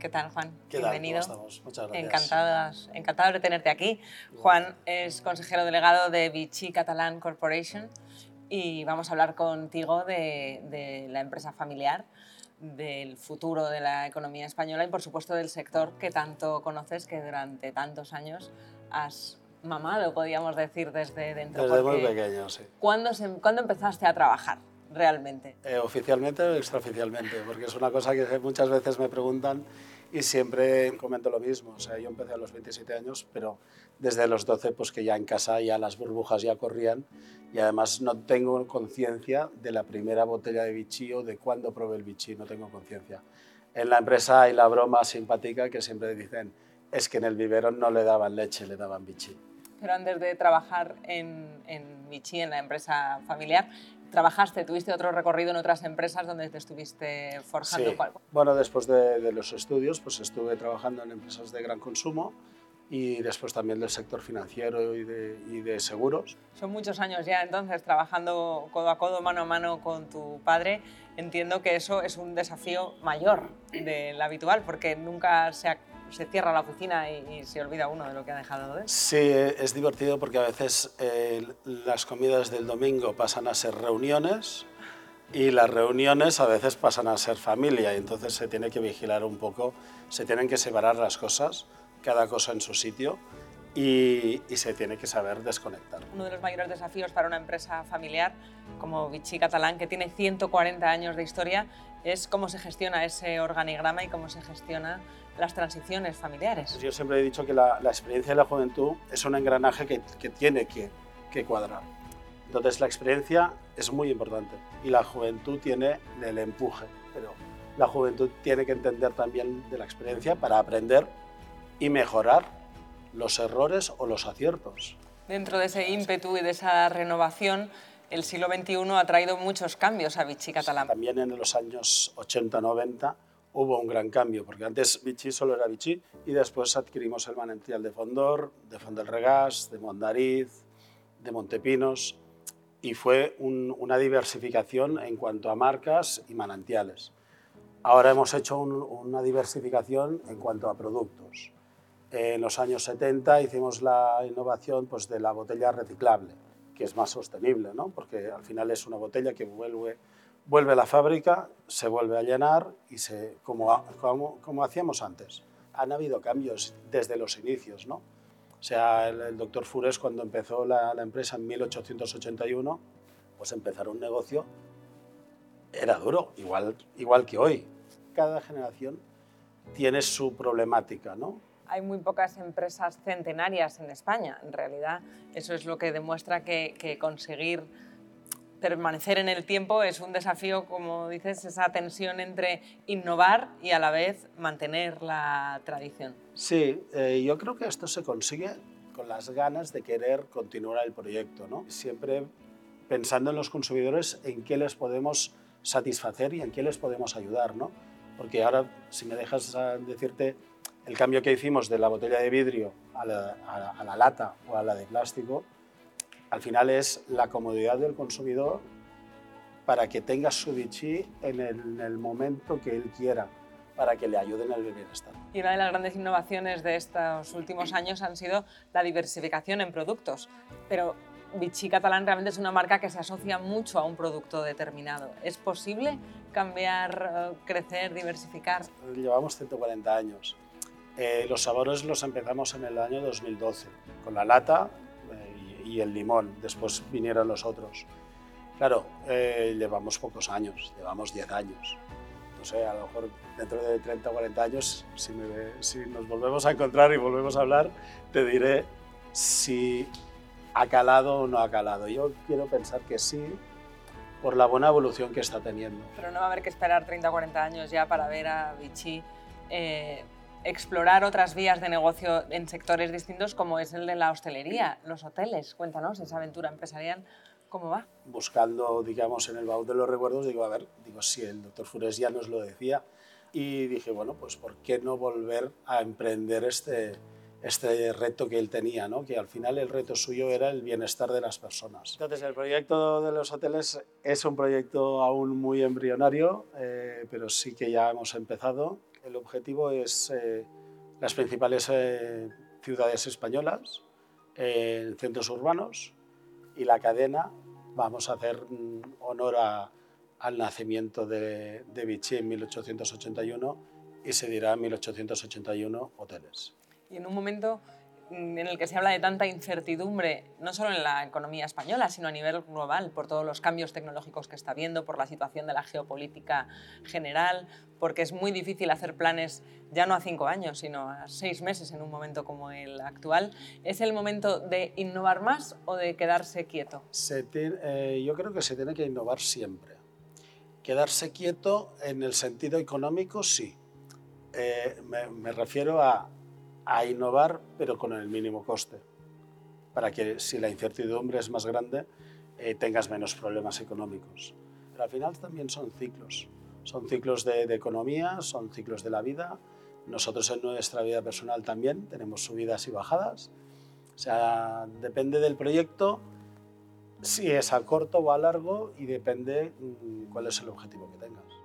¿Qué tal, Juan? ¿Qué Bienvenido. Tal? ¿Cómo estamos? Muchas gracias. Encantadas, encantados de tenerte aquí. Juan es consejero delegado de Vichy Catalan Corporation y vamos a hablar contigo de, de la empresa familiar del futuro de la economía española y, por supuesto, del sector que tanto conoces, que durante tantos años has mamado, podríamos decir, desde dentro. Desde muy pequeño, sí. ¿cuándo, se, ¿Cuándo empezaste a trabajar realmente? Eh, oficialmente o extraoficialmente, porque es una cosa que muchas veces me preguntan y siempre comento lo mismo. O sea, yo empecé a los 27 años, pero desde los 12, pues que ya en casa ya las burbujas ya corrían y además no tengo conciencia de la primera botella de Vichy o de cuándo probé el Vichy, no tengo conciencia. En la empresa hay la broma simpática que siempre dicen, es que en el vivero no le daban leche, le daban Vichy. Pero antes de trabajar en, en Vichy, en la empresa familiar, trabajaste, tuviste otro recorrido en otras empresas donde te estuviste forjando. Sí. Bueno, después de, de, los estudios, pues estuve trabajando en empresas de gran consumo y después también del sector financiero y de, y de seguros. Son muchos años ya entonces trabajando codo a codo, mano a mano con tu padre. Entiendo que eso es un desafío mayor del habitual porque nunca se, se cierra la oficina y, se olvida uno de lo que ha dejado de. Sí, es divertido porque a veces eh, las comidas del domingo pasan a ser reuniones y las reuniones a veces pasan a ser familia y entonces se tiene que vigilar un poco, se tienen que separar las cosas cada cosa en su sitio y, y, se tiene que saber desconectar. Uno de los mayores desafíos para una empresa familiar como Vichy Catalán, que tiene 140 años de historia, es cómo se gestiona ese organigrama y cómo se gestiona las transiciones familiares. Yo siempre he dicho que la, la experiencia de la juventud es un engranaje que, que tiene que, que cuadrar. Entonces la experiencia es muy importante y la juventud tiene el empuje, pero la juventud tiene que entender también de la experiencia para aprender y mejorar los errores o los aciertos. Dentro de ese ímpetu y de esa renovación, el siglo XXI ha traído muchos cambios a Vichy Catalán. También en los años 80-90 hubo un gran cambio, porque antes Vichy solo era Vichy y después adquirimos el manantial de Fondor, de Font del Regás, de Mondariz, de Montepinos y fue un, una diversificación en cuanto a marcas y manantiales. Ahora hemos hecho un, una diversificación en cuanto a productos. En los años 70 hicimos la innovación pues, de la botella reciclable, que es más sostenible, ¿no? porque al final es una botella que vuelve, vuelve a la fábrica, se vuelve a llenar y se, como, como, como hacíamos antes. Han habido cambios desde los inicios. ¿no? O sea, el, el doctor Fures cuando empezó la, la empresa en 1881, pues empezar un negocio era duro, igual, igual que hoy. Cada generación tiene su problemática, ¿no? Hay muy pocas empresas centenarias en España. En realidad, eso es lo que demuestra que, que, conseguir permanecer en el tiempo es un desafío, como dices, esa tensión entre innovar y a la vez mantener la tradición. Sí, eh, yo creo que esto se consigue con las ganas de querer continuar el proyecto, ¿no? Siempre pensando en los consumidores, en qué les podemos satisfacer y en qué les podemos ayudar, ¿no? Porque ahora, si me dejas decirte, el cambio que hicimos de la botella de vidrio a la, a, la, a la, lata o a la de plástico, al final es la comodidad del consumidor para que tenga su Vichy en el, en el momento que él quiera, para que le ayuden al bienestar. Y una de las grandes innovaciones de estos últimos años han sido la diversificación en productos. Pero Vichy Catalán realmente es una marca que se asocia mucho a un producto determinado. ¿Es posible cambiar, crecer, diversificar? Llevamos 140 años. Eh, los sabores los empezamos en el año 2012, con la lata eh, y, el limón. Después vinieron los otros. Claro, eh, llevamos pocos años, llevamos 10 años. No sé, a lo mejor dentro de 30 o 40 años, si, me, si nos volvemos a encontrar y volvemos a hablar, te diré si ha calado o no ha calado. Yo quiero pensar que sí, por la buena evolución que está teniendo. Pero no va a haber que esperar 30 o 40 años ya para ver a Vichy eh, explorar otras vías de negocio en sectores distintos como es el de la hostelería, los hoteles. Cuéntanos esa aventura empresarial, ¿cómo va? Buscando, digamos, en el baúl de los recuerdos, digo, a ver, digo, sí, el doctor Fures ya nos lo decía, y dije, bueno, pues ¿por qué no volver a emprender este, este reto que él tenía, ¿no? que al final el reto suyo era el bienestar de las personas. Entonces, el proyecto de los hoteles es un proyecto aún muy embrionario, eh, pero sí que ya hemos empezado. El objetivo es eh, las principales eh, ciudades españolas, en centros urbanos, y la cadena, vamos a hacer mm, honor a, al nacimiento de, de Vichy en 1881 y se dirá 1881 hoteles. Y en un momento en el que se habla de tanta incertidumbre, no solo en la economía española, sino a nivel global, por todos los cambios tecnológicos que está viendo, por la situación de la geopolítica general, porque es muy difícil hacer planes ya no a cinco años, sino a seis meses en un momento como el actual. ¿Es el momento de innovar más o de quedarse quieto? Eh, yo creo que se tiene que innovar siempre. Quedarse quieto en el sentido económico, sí. Eh, me, refiero a, a, innovar, pero con el mínimo coste, para que si la incertidumbre es más grande, eh, tengas menos problemas económicos. Pero al final también son ciclos. Son ciclos de, de, economía, son ciclos de la vida. Nosotros en nuestra vida personal también tenemos subidas y bajadas. O sea, depende del proyecto si es a corto o a largo y depende mm, cuál es el objetivo que tengas.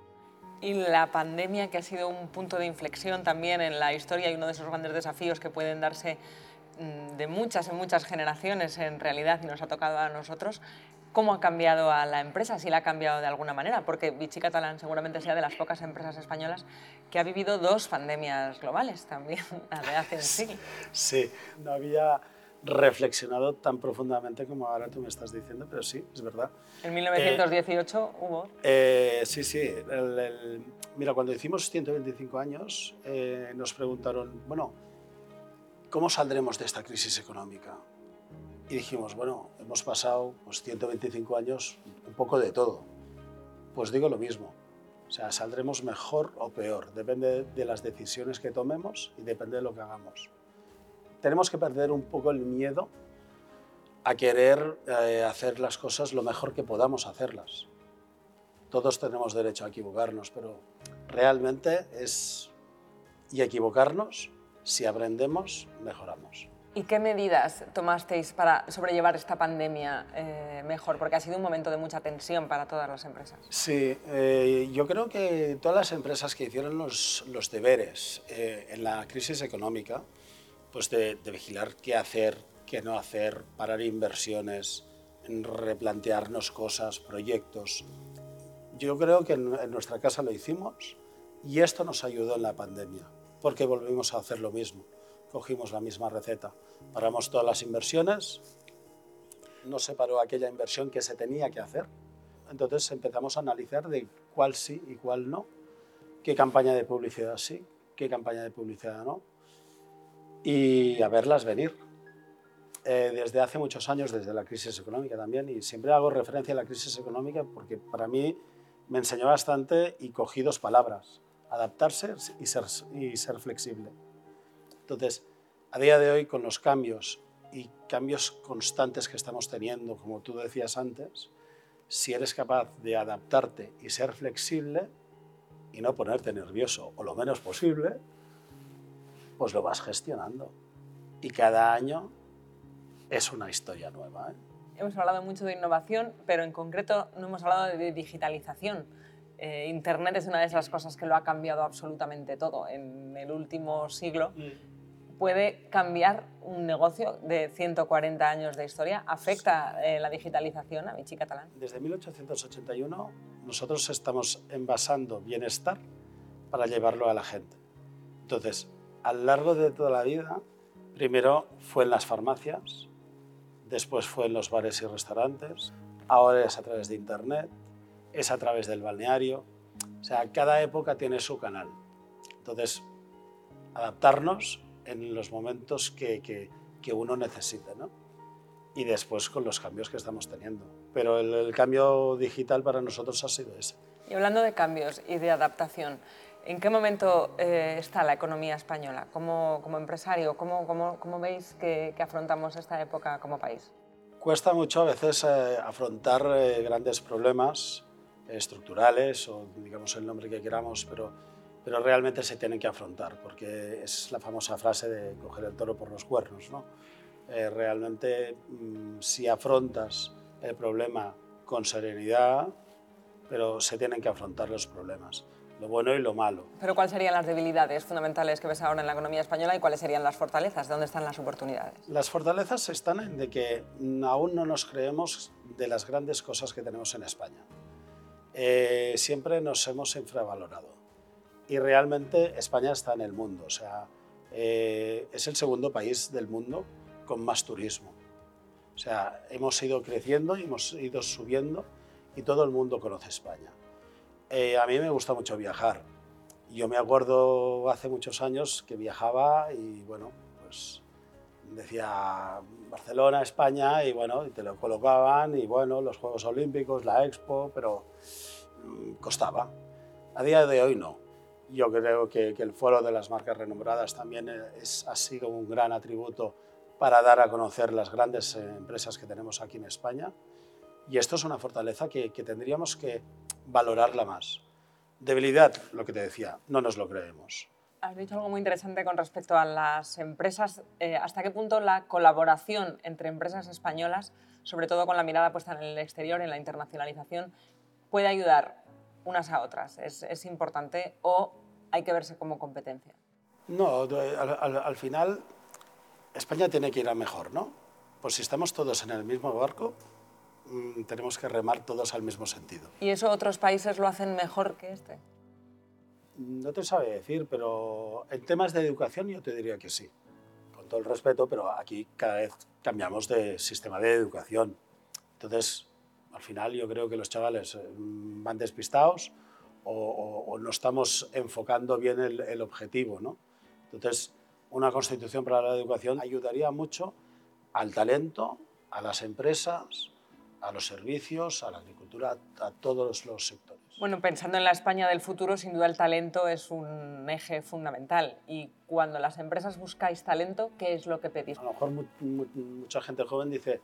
Y la pandemia, que ha sido un punto de inflexión también en la historia y uno de esos grandes desafíos que pueden darse mm, de muchas en muchas generaciones en realidad y nos ha tocado a nosotros, ¿cómo ha cambiado a la empresa? Si la ha cambiado de alguna manera, porque Vichy Catalán seguramente sea de las pocas empresas españolas que ha vivido dos pandemias globales también, la de hace un siglo. Sí, no había reflexionado tan profundamente como ahora tú me estás diciendo, pero sí, es verdad. En 1918 eh, hubo. Eh, sí, sí. mira, cuando hicimos 125 años, eh, nos preguntaron, bueno, ¿cómo saldremos de esta crisis económica? Y dijimos, bueno, hemos pasado pues, 125 años un poco de todo. Pues digo lo mismo. O sea, saldremos mejor o peor. Depende de las decisiones que tomemos y depende de lo que hagamos tenemos que perder un poco el miedo a querer eh, hacer las cosas lo mejor que podamos hacerlas. Todos tenemos derecho a equivocarnos, pero realmente es... Y equivocarnos, si aprendemos, mejoramos. ¿Y qué medidas tomasteis para sobrellevar esta pandemia eh, mejor? Porque ha sido un momento de mucha tensión para todas las empresas. Sí, eh, yo creo que todas las empresas que hicieron los, los deberes en la crisis económica, pues de, vigilar qué hacer, qué no hacer, parar inversiones, replantearnos cosas, proyectos. Yo creo que en, nuestra casa lo hicimos y esto nos ayudó en la pandemia, porque volvimos a hacer lo mismo. Cogimos la misma receta, paramos todas las inversiones, no se paró aquella inversión que se tenía que hacer. Entonces empezamos a analizar de cuál sí y cuál no, qué campaña de publicidad sí, qué campaña de publicidad no, y a verlas venir. Eh, desde hace muchos años, desde la crisis económica también, y siempre hago referencia a la crisis económica porque para mí me enseñó bastante y cogí dos palabras, adaptarse y ser, y ser flexible. Entonces, a día de hoy, con los cambios y cambios constantes que estamos teniendo, como tú decías antes, si eres capaz de adaptarte y ser flexible y no ponerte nervioso o lo menos posible, pues lo vas gestionando. Y cada año es una historia nueva. ¿eh? Hemos hablado mucho de innovación, pero en concreto no hemos hablado de digitalización. Eh, Internet es una de esas cosas que lo ha cambiado absolutamente todo en el último siglo. Mm. ¿Puede cambiar un negocio de 140 años de historia? ¿Afecta eh, la digitalización a Vichy Catalán? Desde 1881 nosotros estamos envasando bienestar para llevarlo a la gente. Entonces, a lo largo de toda la vida, primero fue en las farmacias, después fue en los bares y restaurantes, ahora es a través de Internet, es a través del balneario. O sea, cada época tiene su canal. Entonces, adaptarnos en los momentos que, que, uno necesite, ¿no? Y después con los cambios que estamos teniendo. Pero el, el cambio digital para nosotros ha sido ese. Y hablando de cambios y de adaptación, ¿En qué momento eh, está la economía española? Como, como empresario, ¿cómo, cómo, cómo veis que, que, afrontamos esta época como país? Cuesta mucho a veces eh, afrontar eh, grandes problemas estructurales o digamos el nombre que queramos, pero, pero realmente se tienen que afrontar porque es la famosa frase de coger el toro por los cuernos. ¿no? realmente mm, si afrontas el problema con serenidad, pero se tienen que afrontar los problemas lo bueno y lo malo. Pero ¿cuáles serían las debilidades fundamentales que ves ahora en la economía española y cuáles serían las fortalezas? ¿De dónde están las oportunidades? Las fortalezas están en de que aún no nos creemos de las grandes cosas que tenemos en España. Eh, siempre nos hemos infravalorado y realmente España está en el mundo, o sea, eh, es el segundo país del mundo con más turismo. O sea, hemos ido creciendo y hemos ido subiendo y todo el mundo conoce España. Eh, a mí me gusta mucho viajar. Yo me acuerdo hace muchos años que viajaba y bueno, pues decía Barcelona, España y bueno, y te lo colocaban y bueno, los Juegos Olímpicos, la Expo, pero mm, costaba. A día de hoy no. Yo creo que, el foro de las marcas renombradas también es, ha sido un gran atributo para dar a conocer las grandes eh, empresas que tenemos aquí en España. Y esto es una fortaleza que tendríamos que valorarla más. Debilidad, lo que te decía, no nos lo creemos. Has dicho algo muy interesante con respecto a las empresas. Eh, ¿Hasta qué punto la colaboración entre empresas españolas, sobre todo con la mirada puesta en el exterior, en la internacionalización, puede ayudar unas a otras? ¿Es, es importante o hay que verse como competencia? No, al, al, al final España tiene que ir a mejor, ¿no? Pues si estamos todos en el mismo barco, Mm, tenemos que remar todos al mismo sentido. ¿Y eso otros países lo hacen mejor que este? No te sabe decir, pero en temas de educación yo te diría que sí. Con todo el respeto, pero aquí cada vez cambiamos de sistema de educación. Entonces, al final yo creo que los chavales eh, van despistados o, no estamos enfocando bien el, el objetivo. ¿no? Entonces, una constitución para la educación ayudaría mucho al talento, a las empresas, a los servicios, a la agricultura, a todos los sectores. Bueno, pensando en la España del futuro, sin duda el talento es un eje fundamental. Y cuando las empresas buscáis talento, ¿qué es lo que pedís? A lo mejor mucha gente joven dice,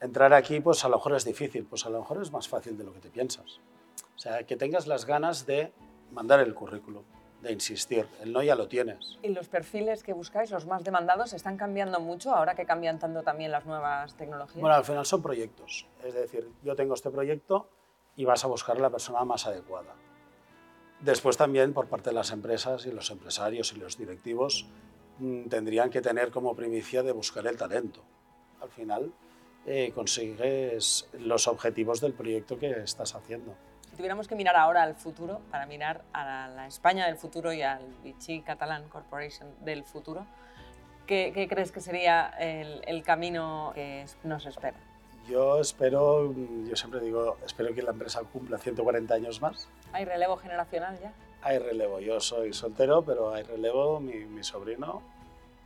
entrar aquí pues a lo mejor es difícil, pues a lo mejor es más fácil de lo que te piensas. O sea, que tengas las ganas de mandar el currículum, de insistir. El no ya lo tienes. ¿Y los perfiles que buscáis, los más demandados, están cambiando mucho ahora que cambian tanto también las nuevas tecnologías? Bueno, al final son proyectos. Es decir, yo tengo este proyecto y vas a buscar la persona más adecuada. Después también por parte de las empresas y los empresarios y los directivos mm, tendrían que tener como primicia de buscar el talento. Al final eh, consigues los objetivos del proyecto que estás haciendo tuviéramos que mirar ahora al futuro, para mirar a la, España del futuro y al Vichy Catalan Corporation del futuro, ¿qué, crees que sería el, el, camino que nos espera? Yo espero, yo siempre digo, espero que la empresa cumpla 140 años más. ¿Hay relevo generacional ya? Hay relevo, yo soy soltero, pero hay relevo, mi, mi sobrino,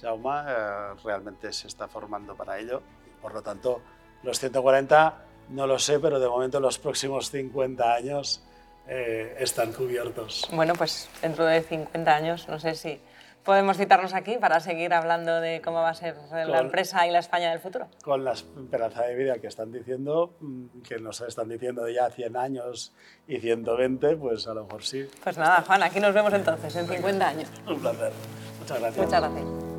Jaume, eh, realmente se está formando para ello. Por lo tanto, los 140 no lo sé, pero de momento los próximos 50 años eh, están cubiertos. Bueno, pues dentro de 50 años, no sé si podemos citarnos aquí para seguir hablando de cómo va a ser la empresa y la España del futuro. Con la esperanza de vida que están diciendo, mm, que nos están diciendo de ya 100 años y 120, pues a lo mejor sí. Pues nada, Juan, aquí nos vemos entonces en 50 años. Un placer. Muchas gracias. Muchas gracias.